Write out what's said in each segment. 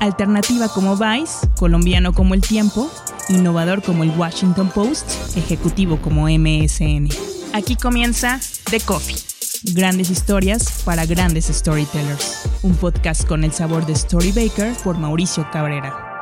Alternativa como Vice, colombiano como El Tiempo, innovador como el Washington Post, ejecutivo como MSN. Aquí comienza The Coffee. Grandes historias para grandes storytellers. Un podcast con el sabor de Storybaker por Mauricio Cabrera.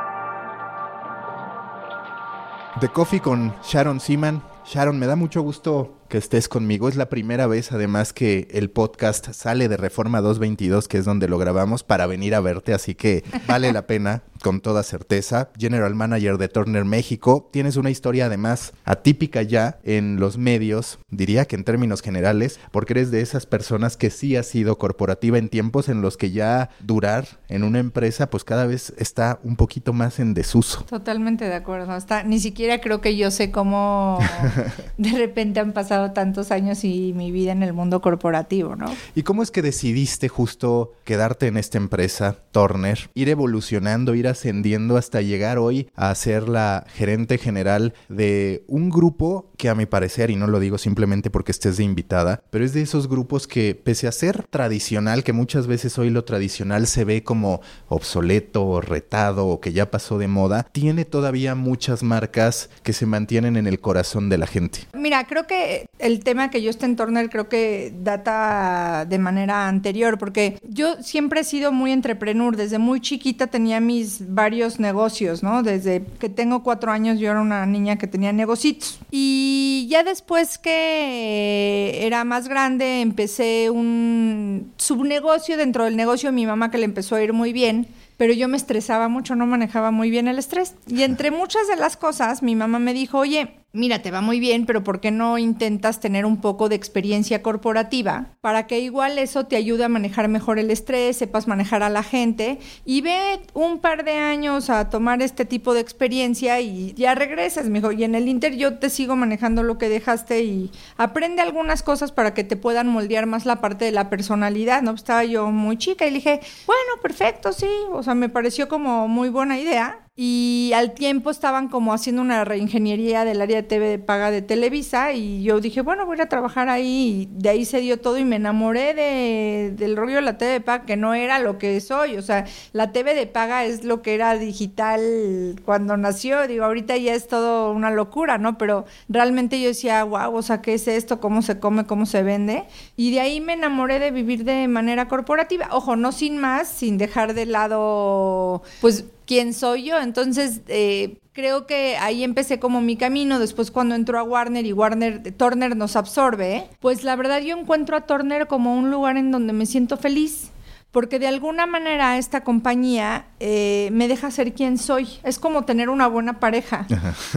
The Coffee con Sharon Seaman. Sharon, me da mucho gusto que estés conmigo. Es la primera vez, además, que el podcast sale de Reforma 222, que es donde lo grabamos, para venir a verte. Así que vale la pena, con toda certeza. General Manager de Turner México. Tienes una historia, además, atípica ya en los medios, diría que en términos generales, porque eres de esas personas que sí ha sido corporativa en tiempos en los que ya durar en una empresa, pues cada vez está un poquito más en desuso. Totalmente de acuerdo. Hasta ni siquiera creo que yo sé cómo de repente han pasado tantos años y mi vida en el mundo corporativo, ¿no? ¿Y cómo es que decidiste justo quedarte en esta empresa, Turner, ir evolucionando, ir ascendiendo hasta llegar hoy a ser la gerente general de un grupo que a mi parecer, y no lo digo simplemente porque estés de invitada, pero es de esos grupos que pese a ser tradicional, que muchas veces hoy lo tradicional se ve como obsoleto o retado o que ya pasó de moda, tiene todavía muchas marcas que se mantienen en el corazón de la gente. Mira, creo que el tema que yo esté en Turner creo que data de manera anterior, porque yo siempre he sido muy entrepreneur. Desde muy chiquita tenía mis varios negocios, ¿no? Desde que tengo cuatro años yo era una niña que tenía negocios. Y ya después que era más grande empecé un subnegocio dentro del negocio de mi mamá que le empezó a ir muy bien pero yo me estresaba mucho, no manejaba muy bien el estrés. Y entre muchas de las cosas, mi mamá me dijo, oye, mira, te va muy bien, pero ¿por qué no intentas tener un poco de experiencia corporativa para que igual eso te ayude a manejar mejor el estrés, sepas manejar a la gente y ve un par de años a tomar este tipo de experiencia y ya regresas, me dijo, y en el Inter yo te sigo manejando lo que dejaste y aprende algunas cosas para que te puedan moldear más la parte de la personalidad, ¿no? Estaba yo muy chica y le dije, bueno, perfecto, sí, o sea, me pareció como muy buena idea y al tiempo estaban como haciendo una reingeniería del área de TV de paga de Televisa y yo dije, bueno, voy a trabajar ahí y de ahí se dio todo y me enamoré de, del rollo de la TV de paga que no era lo que soy, o sea, la TV de paga es lo que era digital cuando nació, digo, ahorita ya es todo una locura, ¿no? Pero realmente yo decía, wow, o sea, ¿qué es esto? ¿Cómo se come? ¿Cómo se vende? Y de ahí me enamoré de vivir de manera corporativa, ojo, no sin más, sin dejar de lado, pues quién soy yo. Entonces, eh, creo que ahí empecé como mi camino. Después, cuando entró a Warner y Warner, Turner nos absorbe, pues la verdad yo encuentro a Turner como un lugar en donde me siento feliz porque de alguna manera esta compañía eh, me deja ser quien soy. Es como tener una buena pareja,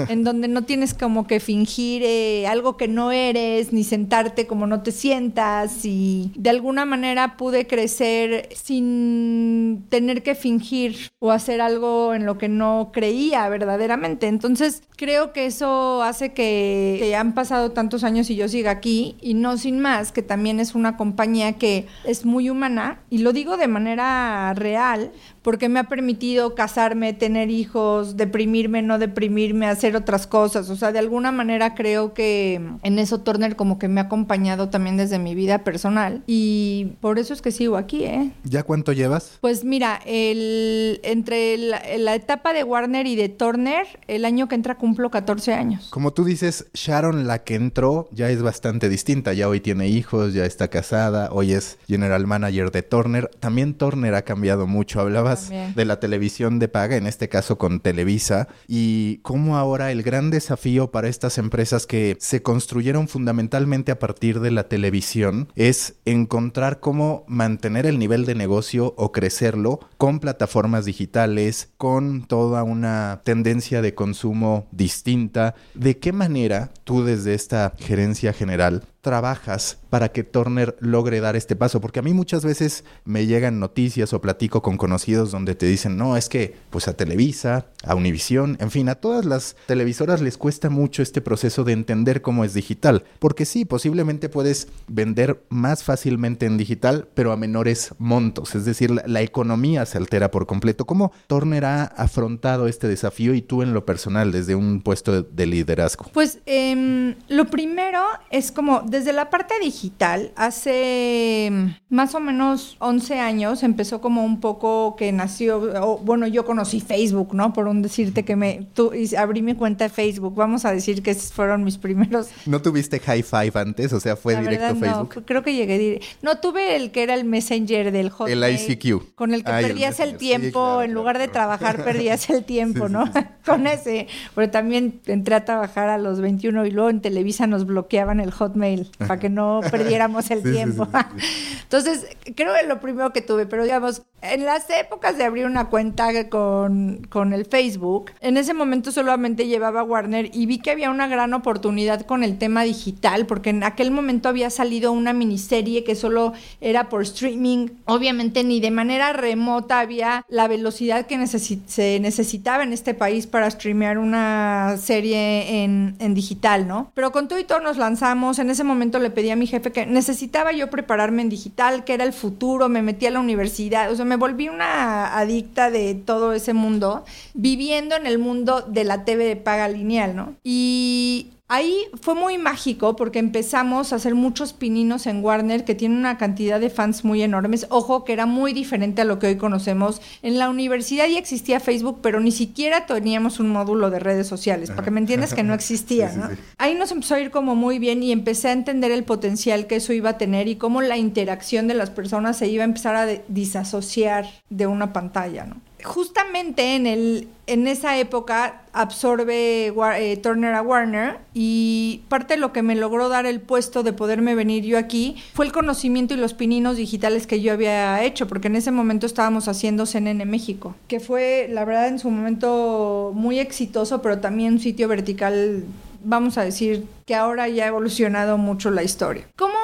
en donde no tienes como que fingir eh, algo que no eres, ni sentarte como no te sientas, y de alguna manera pude crecer sin tener que fingir o hacer algo en lo que no creía verdaderamente. Entonces creo que eso hace que, que han pasado tantos años y yo siga aquí, y no sin más, que también es una compañía que es muy humana, y lo digo de manera real, porque me ha permitido casarme, tener hijos, deprimirme, no deprimirme, hacer otras cosas. O sea, de alguna manera creo que en eso Turner como que me ha acompañado también desde mi vida personal. Y por eso es que sigo aquí, ¿eh? ¿Ya cuánto llevas? Pues mira, el, entre la, la etapa de Warner y de Turner, el año que entra cumplo 14 años. Como tú dices, Sharon, la que entró, ya es bastante distinta. Ya hoy tiene hijos, ya está casada, hoy es general manager de Turner. También Turner ha cambiado mucho. Hablabas También. de la televisión de paga, en este caso con Televisa, y cómo ahora el gran desafío para estas empresas que se construyeron fundamentalmente a partir de la televisión es encontrar cómo mantener el nivel de negocio o crecerlo con plataformas digitales, con toda una tendencia de consumo distinta. ¿De qué manera tú desde esta gerencia general trabajas para que Turner logre dar este paso? Porque a mí muchas veces me llegan noticias o platico con conocidos donde te dicen, no, es que pues a Televisa, a Univisión, en fin, a todas las televisoras les cuesta mucho este proceso de entender cómo es digital. Porque sí, posiblemente puedes vender más fácilmente en digital, pero a menores montos. Es decir, la, economía se altera por completo. ¿Cómo Turner ha afrontado este desafío y tú en lo personal desde un puesto de, de liderazgo? Pues eh, lo primero es como desde la parte digital, hace mm, más o menos 11 años empezó como un poco que nació, bueno, yo conocí Facebook, ¿no? Por un decirte que me, tú, abrí mi cuenta de Facebook, vamos a decir que fueron mis primeros. ¿No tuviste High Five antes? O sea, fue directo Facebook. No, creo que llegué, no tuve el que era el Messenger del Hotmail. El ICQ. Con el que perdías el, tiempo, en lugar de trabajar perdías el tiempo, ¿no? con ese, pero también entré a trabajar a los 21 y luego en Televisa nos bloqueaban el Hotmail para que no perdiéramos el tiempo. Entonces, creo que lo primero que tuve, pero digamos, en las épocas de abrir una cuenta con, con el Facebook, en ese momento solamente llevaba Warner y vi que había una gran oportunidad con el tema digital, porque en aquel momento había salido una miniserie que solo era por streaming. Obviamente ni de manera remota había la velocidad que se necesitaba en este país para streamear una serie en, digital, ¿no? Pero con todo y todo nos lanzamos. En ese momento le pedí a mi jefe que necesitaba yo prepararme en digital, que era el futuro, me metí a la universidad, o sea, me volví una adicta de todo ese mundo, viviendo en el mundo de la TV de paga lineal, ¿no? Y Ahí fue muy mágico porque empezamos a hacer muchos pininos en Warner que tiene una cantidad de fans muy enormes. Ojo, que era muy diferente a lo que hoy conocemos. En la universidad ya existía Facebook, pero ni siquiera teníamos un módulo de redes sociales, porque me entiendes que no existía, ¿no? Ahí nos empezó a ir como muy bien y empecé a entender el potencial que eso iba a tener y cómo la interacción de las personas se iba a empezar a disasociar de una pantalla, ¿no? Justamente en, el, en esa época absorbe eh, Turner a Warner y parte de lo que me logró dar el puesto de poderme venir yo aquí fue el conocimiento y los pininos digitales que yo había hecho, porque en ese momento estábamos haciendo CNN México, que fue la verdad en su momento muy exitoso, pero también un sitio vertical, vamos a decir, que ahora ya ha evolucionado mucho la historia. ¿Cómo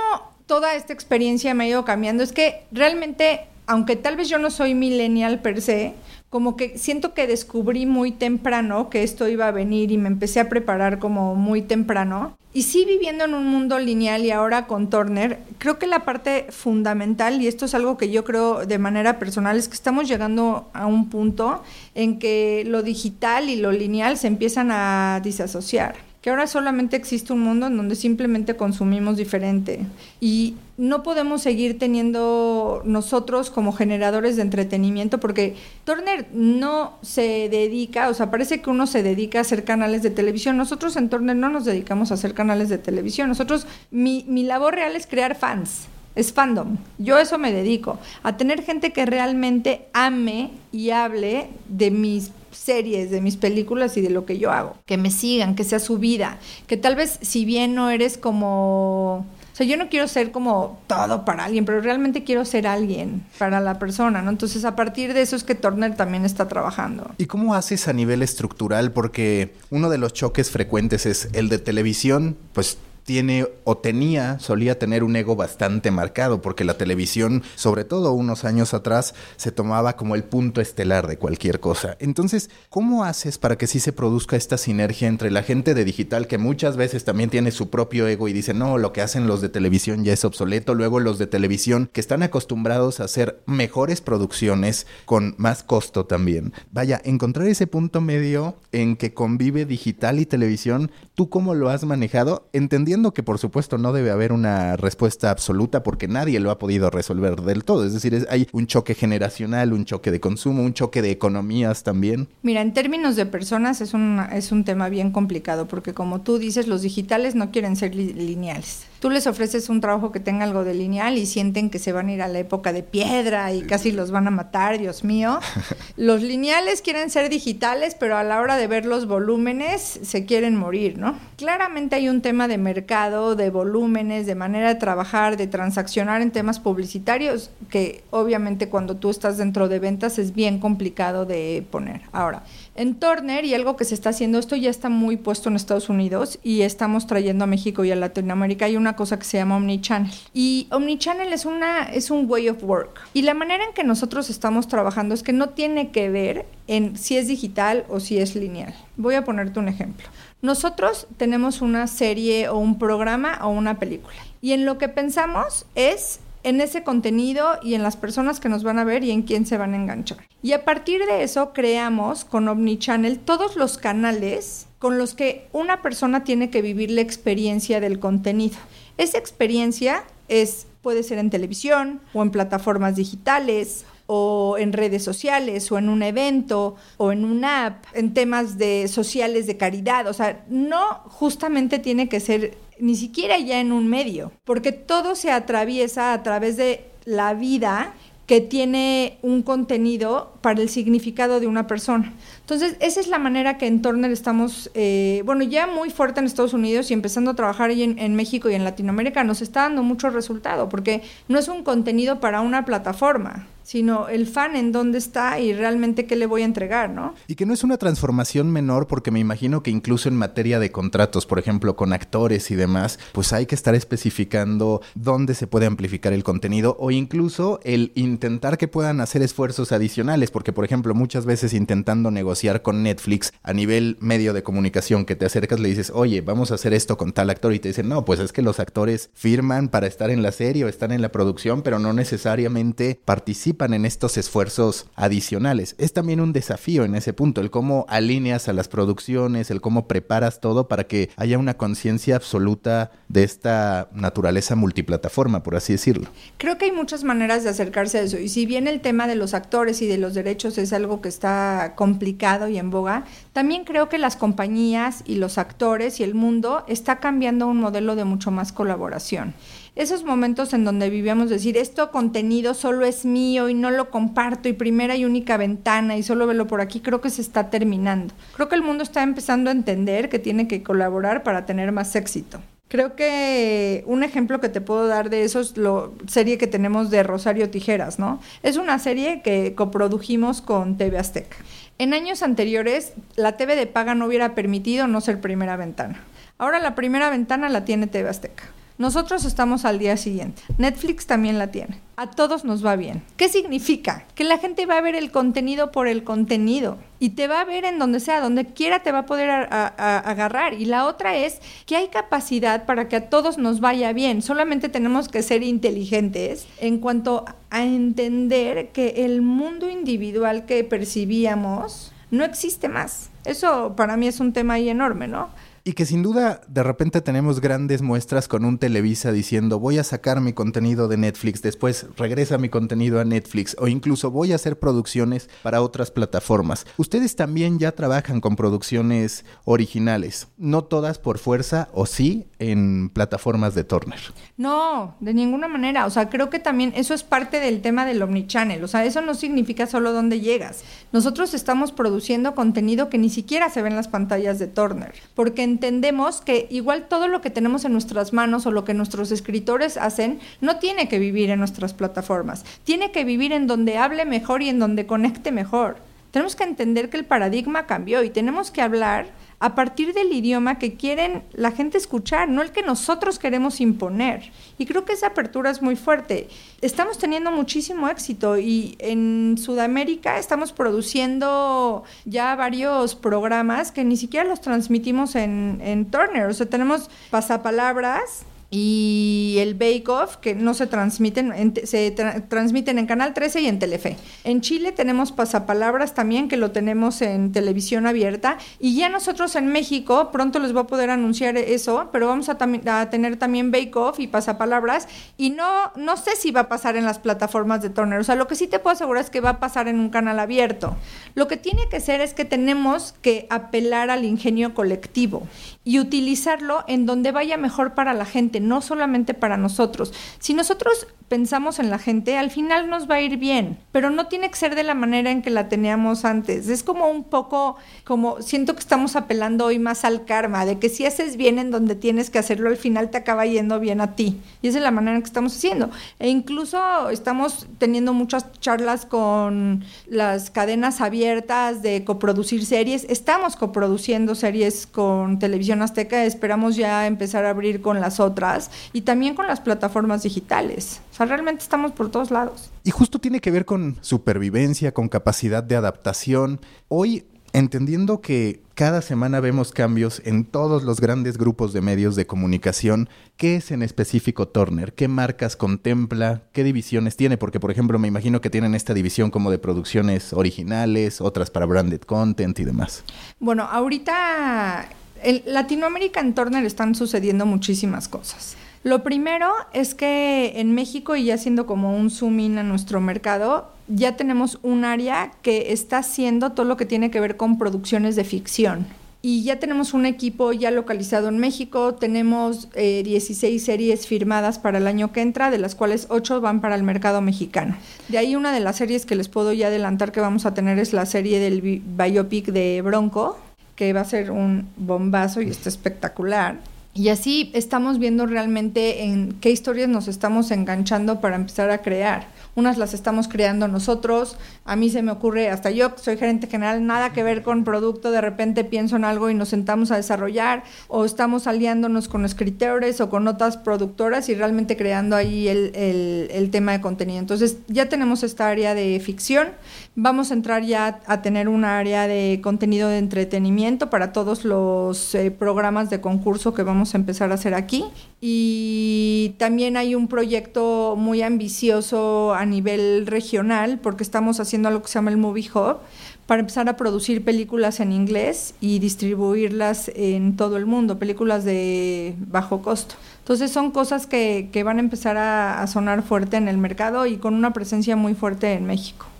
toda esta experiencia me ha ido cambiando? Es que realmente aunque tal vez yo no soy millennial per se, como que siento que descubrí muy temprano que esto iba a venir y me empecé a preparar como muy temprano. Y sí viviendo en un mundo lineal y ahora con Turner, creo que la parte fundamental, y esto es algo que yo creo de manera personal, es que estamos llegando a un punto en que lo digital y lo lineal se empiezan a disasociar que ahora solamente existe un mundo en donde simplemente consumimos diferente y no podemos seguir teniendo nosotros como generadores de entretenimiento porque Turner no se dedica, o sea, parece que uno se dedica a hacer canales de televisión. Nosotros en Turner no nos dedicamos a hacer canales de televisión. Nosotros, mi, mi labor real es crear fans es fandom. Yo eso me dedico, a tener gente que realmente ame y hable de mis series, de mis películas y de lo que yo hago. Que me sigan, que sea su vida. Que tal vez si bien no eres como... O sea, yo no quiero ser como todo para alguien, pero realmente quiero ser alguien para la persona, ¿no? Entonces, a partir de eso es que Turner también está trabajando. ¿Y cómo haces a nivel estructural? Porque uno de los choques frecuentes es el de televisión, pues tiene o tenía, solía tener un ego bastante marcado, porque la televisión, sobre todo unos años atrás, se tomaba como el punto estelar de cualquier cosa. Entonces, ¿cómo haces para que sí se produzca esta sinergia entre la gente de digital, que muchas veces también tiene su propio ego y dice, no, lo que hacen los de televisión ya es obsoleto, luego los de televisión que están acostumbrados a hacer mejores producciones con más costo también. Vaya, encontrar ese punto medio en que convive digital y televisión, ¿tú cómo lo has manejado? Entendiendo que por supuesto no debe haber una respuesta absoluta porque nadie lo ha podido resolver del todo. Es decir, hay un choque generacional, un choque de consumo, un choque de economías también. Mira, en términos de personas es un, es un tema bien complicado porque como tú dices, los digitales no quieren ser lineales tú les ofreces un trabajo que tenga algo de lineal y sienten que se van a ir a la época de piedra y casi los van a matar, Dios mío. los lineales quieren ser digitales, pero a la hora de ver los volúmenes se quieren morir, ¿no? Claramente hay un tema de mercado, de volúmenes, de manera de trabajar, de transaccionar en temas publicitarios, que obviamente cuando tú estás dentro de ventas es bien complicado de poner. Ahora, en Turner, y algo que se está haciendo, esto ya está muy puesto en Estados Unidos y estamos trayendo a México y a Latinoamérica, hay una cosa que se llama Omnichannel. Y Omnichannel es, una, es un way of work. Y la manera en que nosotros estamos trabajando es que no tiene que ver en si es digital o si es lineal. Voy a ponerte un ejemplo. Nosotros tenemos una serie o un programa o una película. Y en lo que pensamos es en ese contenido y en las personas que nos van a ver y en quién se van a enganchar. Y a partir de eso creamos con Omnichannel todos los canales con los que una persona tiene que vivir la experiencia del contenido. Esa experiencia es puede ser en televisión o en plataformas digitales o en redes sociales o en un evento o en una app, en temas de sociales de caridad, o sea, no justamente tiene que ser ni siquiera ya en un medio, porque todo se atraviesa a través de la vida que tiene un contenido para el significado de una persona. Entonces, esa es la manera que en Turner estamos, eh, bueno, ya muy fuerte en Estados Unidos y empezando a trabajar en, en, México y en Latinoamérica, nos está dando mucho resultado, porque no es un contenido para una plataforma, sino el fan en dónde está y realmente qué le voy a entregar, ¿no? Y que no es una transformación menor porque me imagino que incluso en materia de contratos, por ejemplo, con actores y demás, pues hay que estar especificando dónde se puede amplificar el contenido o incluso el intentar que puedan hacer esfuerzos adicionales, porque por ejemplo, muchas veces intentando negociar con Netflix a nivel medio de comunicación que te acercas le dices, "Oye, vamos a hacer esto con tal actor" y te dicen, "No, pues es que los actores firman para estar en la serie o están en la producción, pero no necesariamente participan en estos esfuerzos adicionales. Es también un desafío en ese punto, el cómo alineas a las producciones, el cómo preparas todo para que haya una conciencia absoluta de esta naturaleza multiplataforma, por así decirlo. Creo que hay muchas maneras de acercarse a eso y si bien el tema de los actores y de los derechos es algo que está complicado y en boga, también creo que las compañías y los actores y el mundo está cambiando un modelo de mucho más colaboración esos momentos en donde vivíamos decir, esto contenido solo es mío y no lo comparto y primera y única ventana y solo velo por aquí, creo que se está terminando. Creo que el mundo está empezando a entender que tiene que colaborar para tener más éxito. Creo que un ejemplo que te puedo dar de eso es la serie que tenemos de Rosario Tijeras, ¿no? Es una serie que coprodujimos con TV Azteca. En años anteriores, la TV de paga no hubiera permitido no ser primera ventana. Ahora la primera ventana la tiene TV Azteca. Nosotros estamos al día siguiente. Netflix también la tiene. A todos nos va bien. ¿Qué significa? Que la gente va a ver el contenido por el contenido y te va a ver en donde sea, donde quiera te va a poder agarrar. Y la otra es que hay capacidad para que a todos nos vaya bien. Solamente tenemos que ser inteligentes en cuanto a entender que el mundo individual que percibíamos no existe más. Eso para mí es un tema ahí enorme, ¿no? Y que sin duda de repente tenemos grandes muestras con un Televisa diciendo voy a sacar mi contenido de Netflix, después regresa mi contenido a Netflix o incluso voy a hacer producciones para otras plataformas. Ustedes también ya trabajan con producciones originales, no todas por fuerza o sí en plataformas de Turner. No, de ninguna manera. O sea, creo que también eso es parte del tema del omnichannel. O sea, eso no significa solo dónde llegas. Nosotros estamos produciendo contenido que ni siquiera se ve en las pantallas de Turner, porque entendemos que igual todo lo que tenemos en nuestras manos o lo que nuestros escritores hacen no tiene que vivir en nuestras plataformas, tiene que vivir en donde hable mejor y en donde conecte mejor. Tenemos que entender que el paradigma cambió y tenemos que hablar a partir del idioma que quieren la gente escuchar, no el que nosotros queremos imponer. Y creo que esa apertura es muy fuerte. Estamos teniendo muchísimo éxito y en Sudamérica estamos produciendo ya varios programas que ni siquiera los transmitimos en, en Turner. O sea, tenemos pasapalabras y el Bake Off, que no se transmiten, se transmiten en Canal 13 y en Telefe. En Chile tenemos pasapalabras también, que lo tenemos en televisión abierta, y ya nosotros en México, pronto les voy a poder anunciar eso, pero vamos a, a tener también Bake Off y pasapalabras, y no, no sé si va a pasar en las plataformas de Turner, o sea, lo que sí te puedo asegurar es que va a pasar en un canal abierto. Lo que tiene que ser es que tenemos que apelar al ingenio colectivo y utilizarlo en donde vaya mejor para la gente no solamente para nosotros. Si nosotros pensamos en la gente, al final nos va a ir bien, pero no tiene que ser de la manera en que la teníamos antes. Es como un poco, como siento que estamos apelando hoy más al karma, de que si haces bien en donde tienes que hacerlo, al final te acaba yendo bien a ti. Y esa es la manera en que estamos haciendo. E incluso estamos teniendo muchas charlas con las cadenas abiertas de coproducir series. Estamos coproduciendo series con Televisión Azteca, esperamos ya empezar a abrir con las otras y también con las plataformas digitales. O sea, realmente estamos por todos lados. Y justo tiene que ver con supervivencia, con capacidad de adaptación. Hoy entendiendo que cada semana vemos cambios en todos los grandes grupos de medios de comunicación, ¿qué es en específico Turner? ¿Qué marcas contempla? ¿Qué divisiones tiene? Porque, por ejemplo, me imagino que tienen esta división como de producciones originales, otras para branded content y demás. Bueno, ahorita en Latinoamérica en Turner están sucediendo muchísimas cosas. Lo primero es que en México, y ya siendo como un zoom in a nuestro mercado, ya tenemos un área que está haciendo todo lo que tiene que ver con producciones de ficción. Y ya tenemos un equipo ya localizado en México, tenemos 16 eh, series firmadas para el año que entra, de las cuales 8 van para el mercado mexicano. De ahí una de las series que les puedo ya adelantar que vamos a tener es la serie del biopic de Bronco, que va a ser un bombazo y está espectacular. Y así estamos viendo realmente en qué historias nos estamos enganchando para empezar a crear unas las estamos creando nosotros, a mí se me ocurre, hasta yo soy gerente general, nada que ver con producto, de repente pienso en algo y nos sentamos a desarrollar, o estamos aliándonos con escritores o con otras productoras y realmente creando ahí el, el, tema de contenido. Entonces ya tenemos esta área de ficción, vamos a entrar ya a tener una área de contenido de entretenimiento para todos los eh, programas de concurso que vamos a empezar a hacer aquí. Y también hay un proyecto muy ambicioso a nivel regional, porque estamos haciendo algo que se llama el Movie Hub, para empezar a producir películas en inglés y distribuirlas en todo el mundo, películas de bajo costo. Entonces son cosas que, que van a empezar a sonar fuerte en el mercado y con una presencia muy fuerte en México.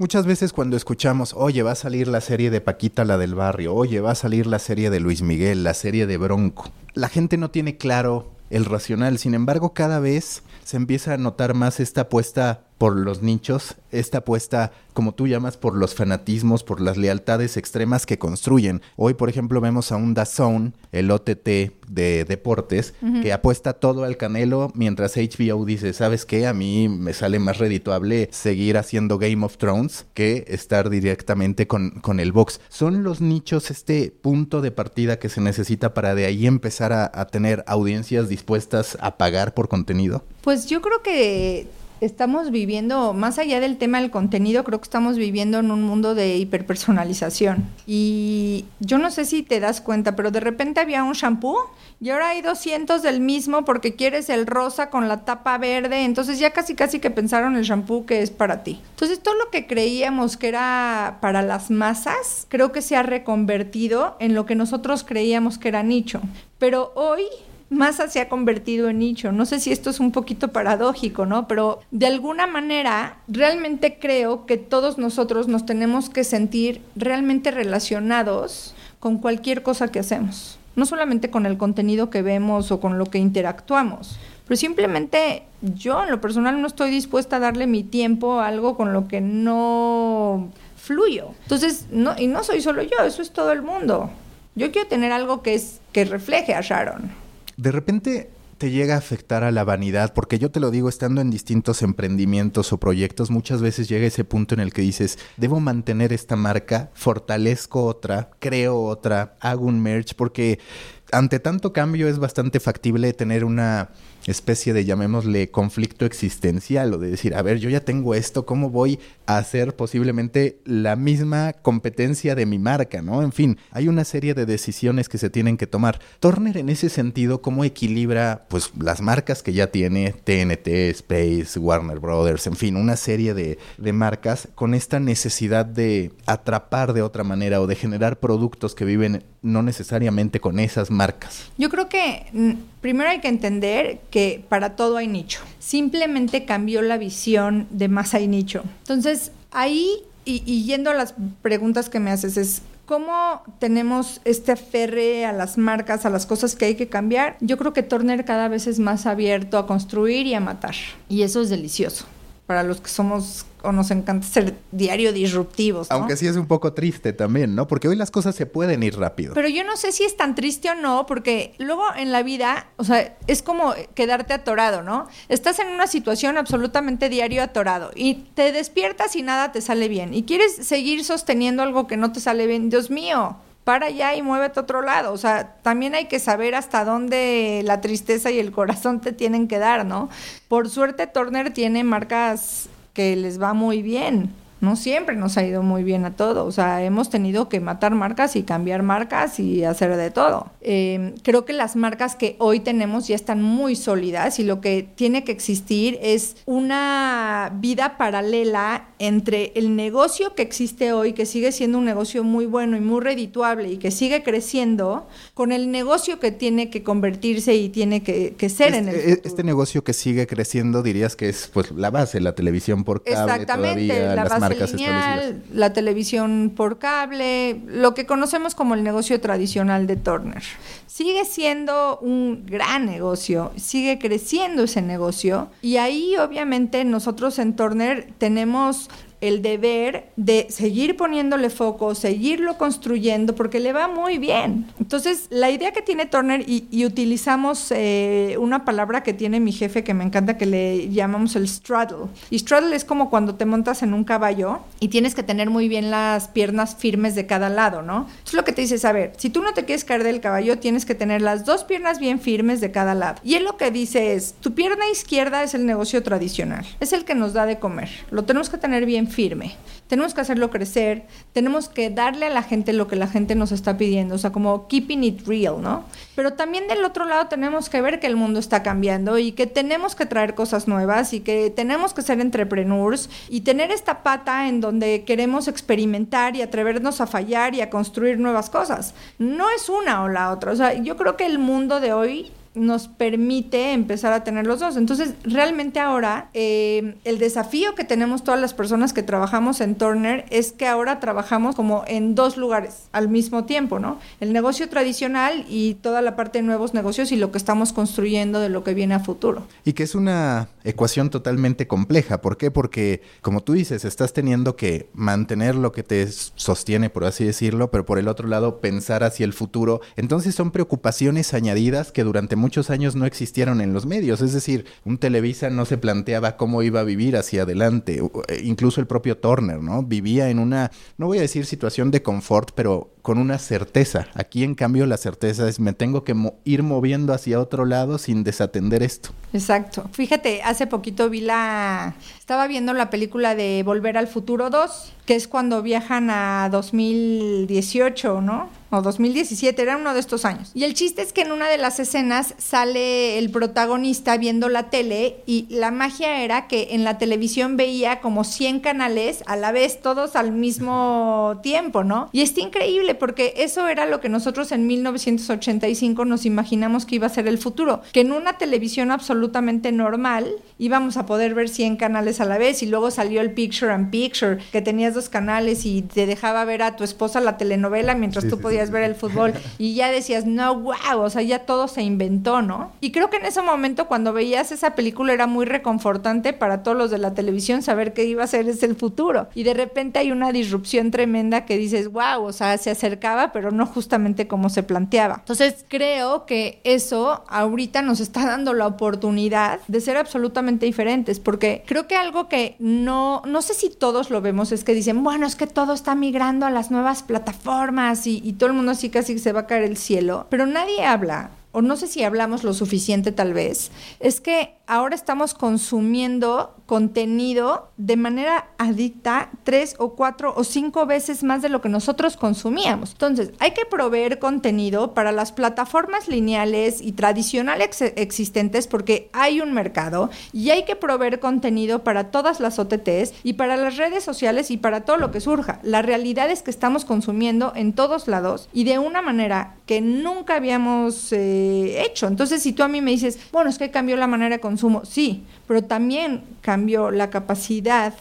Muchas veces cuando escuchamos, oye, va a salir la serie de Paquita, la del barrio, oye, va a salir la serie de Luis Miguel, la serie de Bronco, la gente no tiene claro el racional. Sin embargo, cada vez se empieza a notar más esta apuesta por los nichos, esta apuesta, como tú llamas, por los fanatismos, por las lealtades extremas que construyen. Hoy, por ejemplo, vemos a un DAZN, el OTT de deportes, que apuesta todo al canelo, mientras HBO dice, ¿sabes qué? A mí me sale más redituable seguir haciendo Game of Thrones que estar directamente con, con el box. ¿Son los nichos este punto de partida que se necesita para de ahí empezar a, a tener audiencias dispuestas a pagar por contenido? Pues yo creo que estamos viviendo, más allá del tema del contenido, creo que estamos viviendo en un mundo de hiperpersonalización. Y yo no sé si te das cuenta, pero de repente había un shampoo y ahora hay 200 del mismo porque quieres el rosa con la tapa verde. Entonces ya casi casi que pensaron el shampoo que es para ti. Entonces todo lo que creíamos que era para las masas, creo que se ha reconvertido en lo que nosotros creíamos que era nicho. Pero hoy masa se ha convertido en nicho. No sé si esto es un poquito paradójico, ¿no? Pero de alguna manera, realmente creo que todos nosotros nos tenemos que sentir realmente relacionados con cualquier cosa que hacemos. No solamente con el contenido que vemos o con lo que interactuamos, pero simplemente yo en lo personal no estoy dispuesta a darle mi tiempo a algo con lo que no fluyo. Entonces, y no soy solo yo, eso es todo el mundo. Yo quiero tener algo que es que refleje a Sharon de repente te llega a afectar a la vanidad, porque yo te lo digo, estando en distintos emprendimientos o proyectos, muchas veces llega ese punto en el que dices, debo mantener esta marca, fortalezco otra, creo otra, hago un merch, porque ante tanto cambio es bastante factible tener una especie de, llamémosle, conflicto existencial o de decir, a ver, yo ya tengo esto, ¿cómo voy a hacer posiblemente la misma competencia de mi marca, ¿no? En fin, hay una serie de decisiones que se tienen que tomar. Turner en ese sentido, ¿cómo equilibra pues las marcas que ya tiene TNT, Space, Warner Brothers, en fin, una serie de, de marcas con esta necesidad de atrapar de otra manera o de generar productos que viven no necesariamente con esas marcas? Yo creo que mm, primero hay que entender que para todo hay nicho. Simplemente cambió la visión de más hay nicho. Entonces, ahí, y, yendo a las preguntas que me haces, es ¿Cómo tenemos este aferre a las marcas, a las cosas que hay que cambiar? Yo creo que Turner cada vez es más abierto a construir y a matar. Y eso es delicioso para los que somos o nos encanta ser diario disruptivos. Aunque sí es un poco triste también, ¿no? Porque hoy las cosas se pueden ir rápido. Pero yo no sé si es tan triste o no, porque luego en la vida, o sea, es como quedarte atorado, ¿no? Estás en una situación absolutamente diario atorado y te despiertas y nada te sale bien y quieres seguir sosteniendo algo que no te sale bien. Dios mío, para allá y muévete a otro lado. O sea, también hay que saber hasta dónde la tristeza y el corazón te tienen que dar, ¿no? Por suerte, Turner tiene marcas que les va muy bien. No siempre nos ha ido muy bien a todo. O sea, hemos tenido que matar marcas y cambiar marcas y hacer de todo. Em, creo que las marcas que hoy tenemos ya están muy sólidas y lo que tiene que existir es una vida paralela entre el negocio que existe hoy, que sigue siendo un negocio muy bueno y muy redituable y que sigue creciendo, con el negocio que tiene que convertirse y tiene que, ser en el este, futuro. Este negocio que sigue creciendo dirías que es pues la base, la televisión por cable Exactamente, todavía, la las base marcas lineal, la televisión por cable, lo que conocemos como el negocio tradicional de Turner. Sigue siendo un gran negocio, sigue creciendo ese negocio y ahí obviamente nosotros en Turner tenemos el deber de seguir poniéndole foco, seguirlo construyendo, porque le va muy bien. Entonces, la idea que tiene Turner, y, utilizamos eh, una palabra que tiene mi jefe que me encanta, que le llamamos el straddle. Y straddle es como cuando te montas en un caballo y tienes que tener muy bien las piernas firmes de cada lado, ¿no? Es lo que te dice, a ver, si tú no te quieres caer del caballo, tienes que tener las dos piernas bien firmes de cada lado. Y él lo que dice es, tu pierna izquierda es el negocio tradicional, es el que nos da de comer, lo tenemos que tener bien firme. Tenemos que hacerlo crecer, tenemos que darle a la gente lo que la gente nos está pidiendo, o sea, como keeping it real, ¿no? Pero también del otro lado tenemos que ver que el mundo está cambiando y que tenemos que traer cosas nuevas y que tenemos que ser entrepreneurs y tener esta pata en donde queremos experimentar y atrevernos a fallar y a construir nuevas cosas. No es una o la otra, o sea, yo creo que el mundo de hoy nos permite empezar a tener los dos. Entonces, realmente ahora eh, el desafío que tenemos todas las personas que trabajamos en Turner es que ahora trabajamos como en dos lugares al mismo tiempo, ¿no? El negocio tradicional y toda la parte de nuevos negocios y lo que estamos construyendo de lo que viene a futuro. Y que es una ecuación totalmente compleja. ¿Por qué? Porque, como tú dices, estás teniendo que mantener lo que te sostiene, por así decirlo, pero por el otro lado pensar hacia el futuro. Entonces son preocupaciones añadidas que durante muchos años no existieron en los medios. Es decir, un Televisa no se planteaba cómo iba a vivir hacia adelante. Eh, incluso el propio Turner, ¿no? Vivía en una, no voy a decir situación de confort, pero con una certeza. Aquí, en cambio, la certeza es me tengo que ir moviendo hacia otro lado sin desatender esto. Exacto. Fíjate, hace poquito vi la... Estaba viendo la película de Volver al Futuro 2, que es cuando viajan a 2018, ¿no? O 2017, era uno de estos años. Y el chiste es que en una de las escenas sale el protagonista viendo la tele y la magia era que en la televisión veía como 100 canales a la vez, todos al mismo tiempo, ¿no? Y está increíble porque eso era lo que nosotros en 1985 nos imaginamos que iba a ser el futuro, que en una televisión absolutamente normal íbamos a poder ver 100 canales a la vez y luego salió el Picture and Picture, que tenías dos canales y te dejaba ver a tu esposa la telenovela mientras tú podías ver el fútbol y ya decías, no, wow, o sea, ya todo se inventó, ¿no? Y creo que en ese momento cuando veías esa película era muy reconfortante para todos los de la televisión saber que iba a ser ese el futuro. Y de repente hay una disrupción tremenda que dices, wow, o sea, se acercaba, pero no justamente como se planteaba. Entonces creo que eso ahorita nos está dando la oportunidad de ser absolutamente diferentes, porque creo que algo que no, no sé si todos lo vemos es que dicen, bueno, es que todo está migrando a las nuevas plataformas y, y todo el mundo así casi se va a caer el cielo, pero nadie habla o no sé si hablamos lo suficiente tal vez, es que ahora estamos consumiendo contenido de manera adicta tres o cuatro o cinco veces más de lo que nosotros consumíamos. Entonces, hay que proveer contenido para las plataformas lineales y tradicionales existentes porque hay un mercado y hay que proveer contenido para todas las OTTs y para las redes sociales y para todo lo que surja. La realidad es que estamos consumiendo en todos lados y de una manera que nunca habíamos... Eh, hecho. Entonces, si tú a mí me dices, bueno, es que cambió la manera de consumo, sí, pero también cambió la capacidad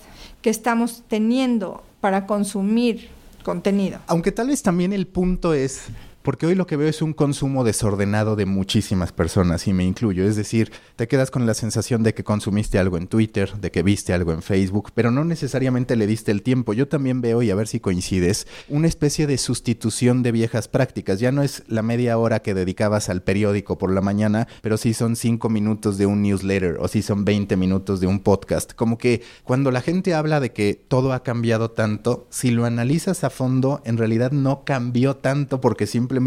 que estamos teniendo para consumir contenido. Aunque tal vez también el punto es porque hoy lo que veo es un consumo desordenado de muchísimas personas y me incluyo. Es decir, te quedas con la sensación de que consumiste algo en Twitter, de que viste algo en Facebook, pero no necesariamente le diste el tiempo. Yo también veo, y a ver si coincides, una especie de sustitución de viejas prácticas. Ya no es la media hora que dedicabas al periódico por la mañana, pero sí son cinco minutos de un newsletter o sí son 20 minutos de un podcast. Como que cuando la gente habla de que todo ha cambiado tanto, si lo analizas a fondo, en realidad no cambió tanto porque simplemente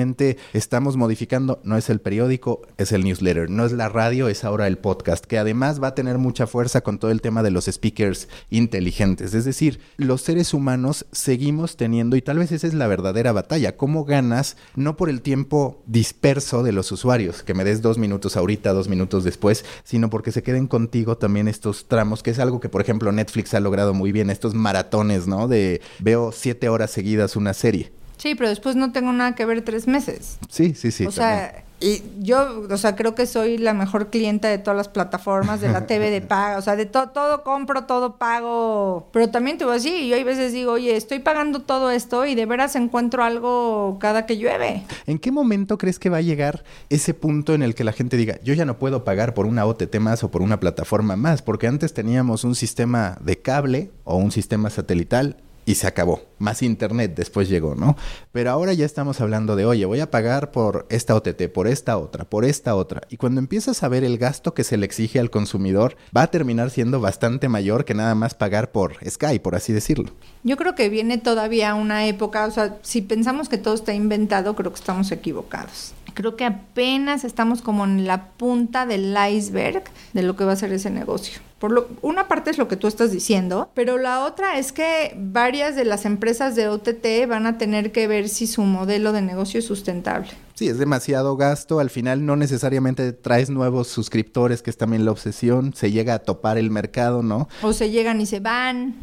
estamos modificando, no es el periódico, es el newsletter, no es la radio, es ahora el podcast, que además va a tener mucha fuerza con todo el tema de los speakers inteligentes. Es decir, los seres humanos seguimos teniendo, y tal vez esa es la verdadera batalla, cómo ganas no por el tiempo disperso de los usuarios, que me des dos minutos ahorita, dos minutos después, sino porque se queden contigo también estos tramos, que es algo que por ejemplo Netflix ha logrado muy bien, estos maratones, ¿no? De veo siete horas seguidas una serie. Sí, pero después no tengo nada que ver tres meses. Sí, sí, sí. O sea, y yo, o sea, creo que soy la mejor clienta de todas las plataformas, de la TV de pago, o sea, de todo, todo compro, todo pago. Pero también te voy a decir, yo hay veces digo, oye, estoy pagando todo esto y de veras encuentro algo cada que llueve. ¿En qué momento crees que va a llegar ese punto en el que la gente diga, yo ya no puedo pagar por una OTT más o por una plataforma más? Porque antes teníamos un sistema de cable o un sistema satelital y se acabó. Más internet después llegó, ¿no? Pero ahora ya estamos hablando de, oye, voy a pagar por esta OTT, por esta otra, por esta otra. Y cuando empiezas a ver el gasto que se le exige al consumidor, va a terminar siendo bastante mayor que nada más pagar por Sky, por así decirlo. Yo creo que viene todavía una época, o sea, si pensamos que todo está inventado, creo que estamos equivocados. Creo que apenas estamos como en la punta del iceberg de lo que va a ser ese negocio. Por lo, una parte es lo que tú estás diciendo, pero la otra es que varias de las empresas de OTT van a tener que ver si su modelo de negocio es sustentable. Sí, es demasiado gasto. Al final no necesariamente traes nuevos suscriptores, que es también la obsesión. Se llega a topar el mercado, ¿no? O se llegan y se van.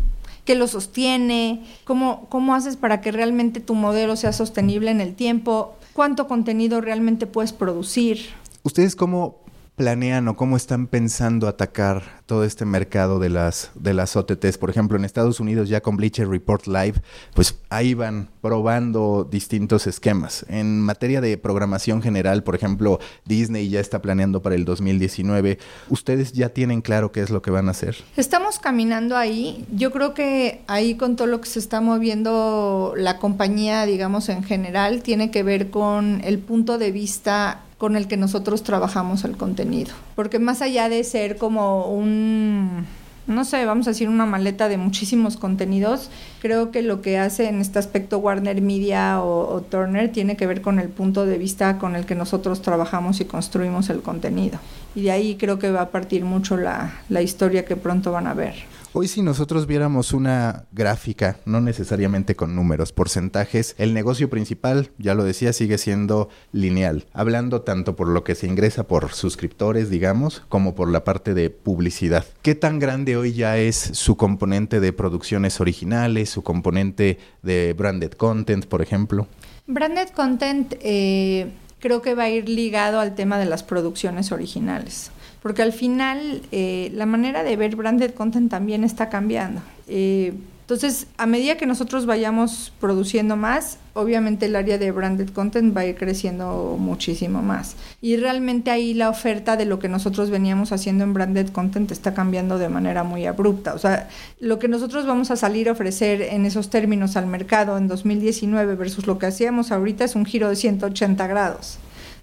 ¿Qué lo sostiene? ¿Cómo, ¿Cómo haces para que realmente tu modelo sea sostenible en el tiempo? ¿Cuánto contenido realmente puedes producir? ¿Ustedes cómo planean o cómo están pensando atacar todo este mercado de las, de las OTTs? Por ejemplo, en Estados Unidos ya con Bleacher Report Live, pues ahí van probando distintos esquemas. En materia de programación general, por ejemplo, Disney ya está planeando para el 2019. ¿Ustedes ya tienen claro qué es lo que van a hacer? Estamos caminando ahí. Yo creo que ahí con todo lo que se está moviendo la compañía, digamos, en general, tiene que ver con el punto de vista con el que nosotros trabajamos el contenido. Porque más allá de ser como un, no sé, vamos a decir una maleta de muchísimos contenidos, creo que lo que hace en este aspecto Warner Media o, Turner tiene que ver con el punto de vista con el que nosotros trabajamos y construimos el contenido. Y de ahí creo que va a partir mucho la, la historia que pronto van a ver. Hoy si nosotros viéramos una gráfica, no necesariamente con números, porcentajes, el negocio principal, ya lo decía, sigue siendo lineal, hablando tanto por lo que se ingresa por suscriptores, digamos, como por la parte de publicidad. ¿Qué tan grande hoy ya es su componente de producciones originales, su componente de branded content, por ejemplo? Branded content eh, creo que va a ir ligado al tema de las producciones originales porque al final eh, la manera de ver branded content también está cambiando. Eh, entonces, a medida que nosotros vayamos produciendo más, obviamente el área de branded content va a ir creciendo muchísimo más. Y realmente ahí la oferta de lo que nosotros veníamos haciendo en branded content está cambiando de manera muy abrupta. O sea, lo que nosotros vamos a salir a ofrecer en esos términos al mercado en 2019 versus lo que hacíamos ahorita es un giro de 180 grados.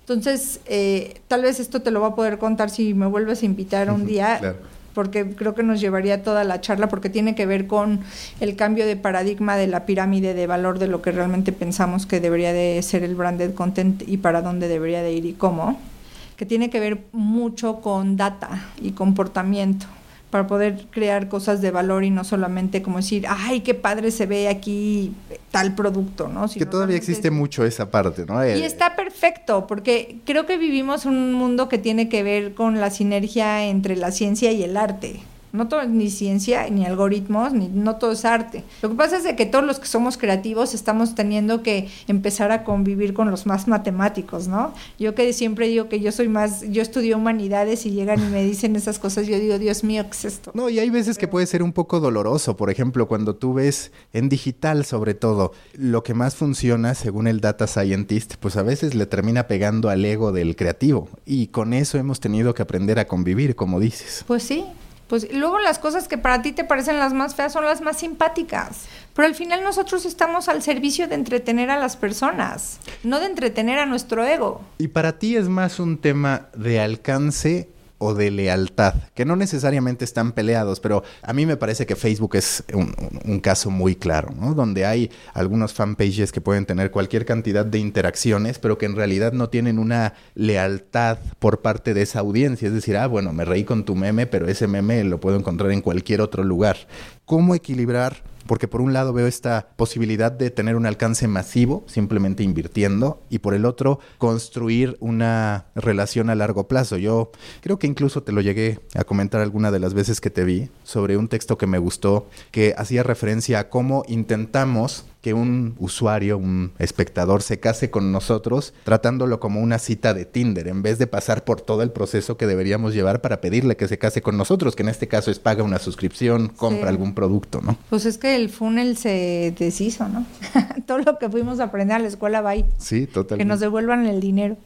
Entonces, eh, tal vez esto te lo va a poder contar si me vuelves a invitar un día. porque creo que nos llevaría toda la charla, porque tiene que ver con el cambio de paradigma de la pirámide de valor de lo que realmente pensamos que debería de ser el branded content y para dónde debería de ir y cómo, que tiene que ver mucho con data y comportamiento para poder crear cosas de valor y no solamente como decir, ay, qué padre se ve aquí tal producto, ¿no? que todavía existe mucho esa parte, ¿no? Y eh, está perfecto, porque creo que vivimos un mundo que tiene que ver con la sinergia entre la ciencia y el arte. No todo es ni ciencia, ni algoritmos, ni no todo es arte. Lo que pasa es de que todos los que somos creativos estamos teniendo que empezar a convivir con los más matemáticos, ¿no? Yo que siempre digo que yo soy más, yo estudio humanidades y llegan y me dicen esas cosas, yo digo, Dios mío, ¿qué es esto? No, y hay veces que puede ser un poco doloroso, por ejemplo, cuando tú ves en digital sobre todo, lo que más funciona según el data scientist, pues a veces le termina pegando al ego del creativo y con eso hemos tenido que aprender a convivir, como dices. Pues sí, pues luego las cosas que para ti te parecen las más feas son las más simpáticas. Pero al final nosotros estamos al servicio de entretener a las personas, no de entretener a nuestro ego. ¿Y para ti es más un tema de alcance o de lealtad, que no necesariamente están peleados, pero a mí me parece que Facebook es un, caso muy claro, ¿no? Donde hay algunos fanpages que pueden tener cualquier cantidad de interacciones, pero que en realidad no tienen una lealtad por parte de esa audiencia. Es decir, ah, bueno, me reí con tu meme, pero ese meme lo puedo encontrar en cualquier otro lugar. ¿Cómo equilibrar porque por un lado veo esta posibilidad de tener un alcance masivo simplemente invirtiendo y por el otro construir una relación a largo plazo. Yo creo que incluso te lo llegué a comentar alguna de las veces que te vi sobre un texto que me gustó que hacía referencia a cómo intentamos que un usuario, un espectador se case con nosotros tratándolo como una cita de Tinder en vez de pasar por todo el proceso que deberíamos llevar para pedirle que se case con nosotros, que en este caso es paga una suscripción, compra algún producto, ¿no? Pues es que el funnel se deshizo, ¿no? todo lo que fuimos a aprender a la escuela va ahí. Sí, totalmente. Que nos devuelvan el dinero.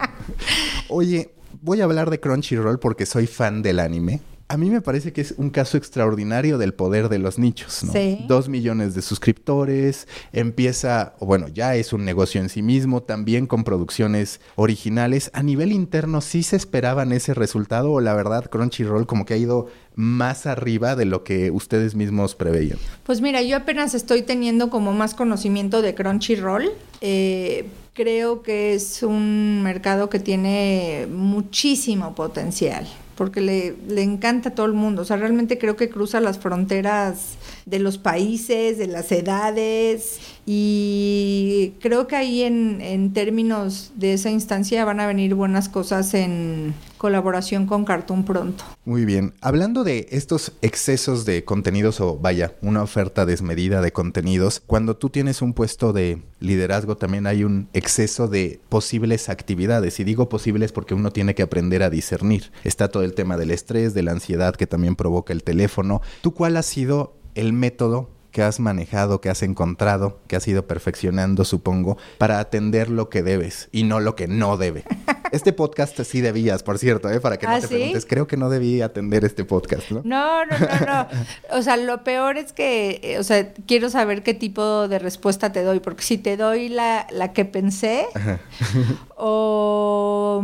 Oye, voy a hablar de Crunchyroll porque soy fan del anime a mí me parece que es un caso extraordinario del poder de los nichos, ¿no? Sí. Dos millones de suscriptores, empieza, bueno, ya es un negocio en sí mismo, también con producciones originales. A nivel interno, ¿sí se esperaban ese resultado o la verdad Crunchyroll como que ha ido más arriba de lo que ustedes mismos preveían? Pues mira, yo apenas estoy teniendo como más conocimiento de Crunchyroll. Eh, creo que es un mercado que tiene muchísimo potencial porque le, le encanta a todo el mundo. O sea, realmente creo que cruza las fronteras de los países, de las edades, y creo que ahí en, en términos de esa instancia van a venir buenas cosas en colaboración con Cartoon pronto. Muy bien. Hablando de estos excesos de contenidos o vaya, una oferta desmedida de contenidos, cuando tú tienes un puesto de liderazgo también hay un exceso de posibles actividades. Y digo posibles porque uno tiene que aprender a discernir. Está todo el tema del estrés, de la ansiedad que también provoca el teléfono. ¿Tú cuál ha sido el método que has manejado, que has encontrado, que has ido perfeccionando, supongo, para atender lo que debes y no lo que no debe. Este podcast sí debías, por cierto, ¿eh? para que no ¿Ah, te preguntes. Creo que no debí atender este podcast, ¿no? No, no, no, no. O sea, lo peor es que, eh, o sea, quiero saber qué tipo de respuesta te doy, porque si te doy la, la que pensé o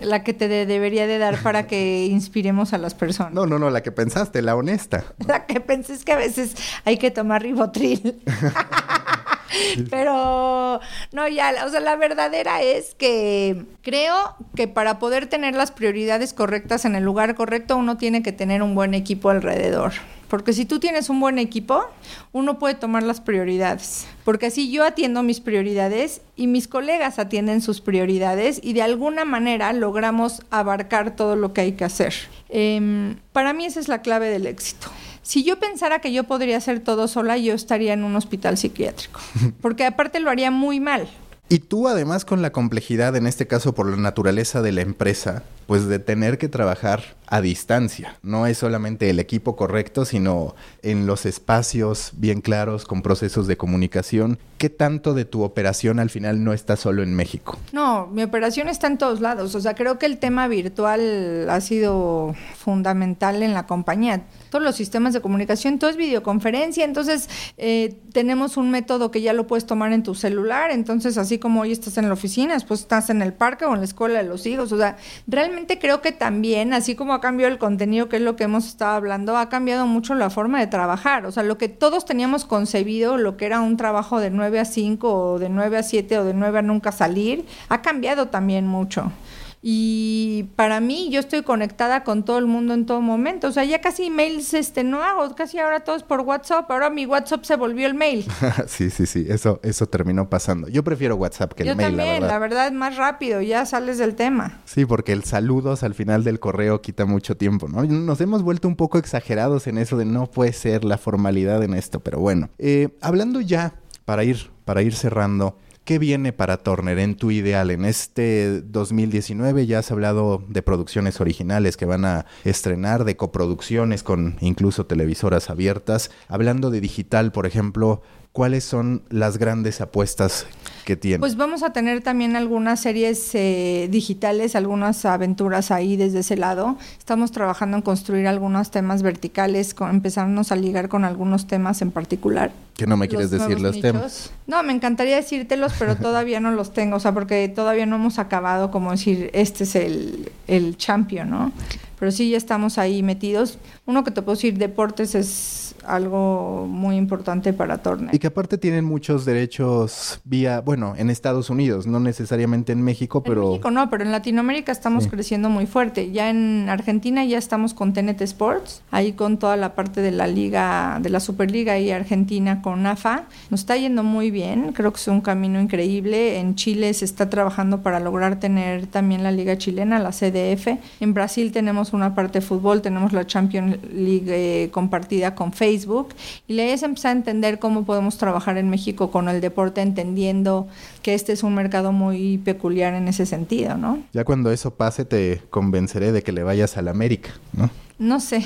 la que te debería de dar para que inspiremos a las personas. No, no, no, la que pensaste, la honesta. La que pensé es que a veces hay que tomar ribotril. Pero no, ya, o sea, la verdadera es que creo que para poder tener las prioridades correctas en el lugar correcto, uno tiene que tener un buen equipo alrededor. Porque si tú tienes un buen equipo, uno puede tomar las prioridades. Porque así yo atiendo mis prioridades y mis colegas atienden sus prioridades y de alguna manera logramos abarcar todo lo que hay que hacer. Em, para mí esa es la clave del éxito. Si yo pensara que yo podría hacer todo sola, yo estaría en un hospital psiquiátrico. Porque aparte lo haría muy mal. Y tú además con la complejidad, en este caso por la naturaleza de la empresa, pues de tener que trabajar a distancia. No es solamente el equipo correcto, sino en los espacios bien claros, con procesos de comunicación. ¿Qué tanto de tu operación al final no está solo en México? No, mi operación está en todos lados. O sea, creo que el tema virtual ha sido fundamental en la compañía. Todos los sistemas de comunicación, todo es videoconferencia. Entonces, eh, tenemos un método que ya lo puedes tomar en tu celular. Entonces, así como hoy estás en la oficina, después estás en el parque o en la escuela de los hijos. O sea, realmente creo que también, así como ha cambiado el contenido, que es lo que hemos estado hablando, ha cambiado mucho la forma de trabajar. O sea, lo que todos teníamos concebido, lo que era un trabajo de 9 a 5 o de 9 a 7 o de 9 a nunca salir, ha cambiado también mucho. Y para mí, yo estoy conectada con todo el mundo en todo momento. O sea, ya casi emails este, no hago, casi ahora todos por WhatsApp. Ahora mi WhatsApp se volvió el mail. sí, sí, sí, eso, eso terminó pasando. Yo prefiero WhatsApp que el mail. Yo también, la verdad. es más rápido, ya sales del tema. Sí, porque el saludos al final del correo quita mucho tiempo, ¿no? Nos hemos vuelto un poco exagerados en eso de no puede ser la formalidad en esto, pero bueno. Eh, hablando ya, para ir, para ir cerrando. ¿Qué viene para Turner en tu ideal? En este 2019 ya has hablado de producciones originales que van a estrenar, de coproducciones con incluso televisoras abiertas. Hablando de digital, por ejemplo, ¿cuáles son las grandes apuestas que tiene? Pues vamos a tener también algunas series eh, digitales, algunas aventuras ahí desde ese lado. Estamos trabajando en construir algunos temas verticales, con, empezarnos a ligar con algunos temas en particular. Que no me quieres decir los temas. No, me encantaría decírtelos, pero todavía no los tengo, o sea, porque todavía no hemos acabado como decir, este es el, el champion, ¿no? Pero sí ya estamos ahí metidos. Uno que te puedo decir, deportes es algo muy importante para Turner. Y que aparte tienen muchos derechos vía, bueno, en Estados Unidos, no necesariamente en México, pero... En México no, pero en Latinoamérica estamos creciendo muy fuerte. Ya en Argentina ya estamos con TNT Sports, ahí con toda la parte de la liga, de la Superliga y Argentina con AFA. Nos está yendo muy bien, creo que es un camino increíble. En Chile se está trabajando para lograr tener también la liga chilena, la CDF. En Brasil tenemos una parte de fútbol, tenemos la Champions League eh, compartida con Facebook y le es empezar a entender cómo podemos trabajar en México con el deporte, entendiendo que este es un mercado muy peculiar en ese sentido, ¿no? Ya cuando eso pase te convenceré de que le vayas a la América, ¿no? No sé.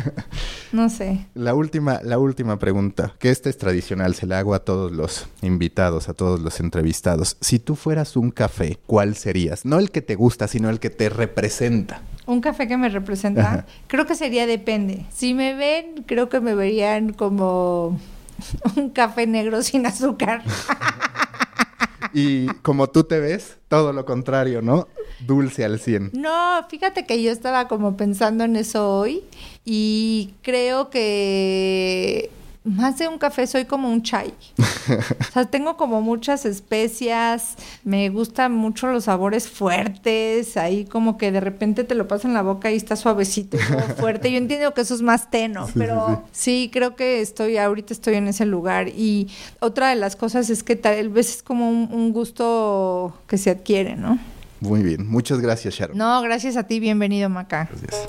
no sé. La última, la última pregunta, que esta es tradicional, se la hago a todos los invitados, a todos los entrevistados. Si tú fueras un café, ¿cuál serías? No el que te gusta, sino el que te representa. Un café que me representa, creo que sería depende. Si me ven, creo que me verían como un café negro sin azúcar. y como tú te ves, todo lo contrario, ¿no? Dulce al 100. No, fíjate que yo estaba como pensando en eso hoy y creo que más de un café soy como un chai. o sea, tengo como muchas especias, me gustan mucho los sabores fuertes, ahí como que de repente te lo pasas en la boca y está suavecito y fuerte. Yo entiendo que eso es más teno, pero sí. creo que estoy, ahorita estoy en ese lugar. Y otra de las cosas es que tal vez es como un, un gusto que se adquiere, ¿no? Muy bien, muchas gracias, Sharon. No, gracias a ti, bienvenido, Maca. Gracias.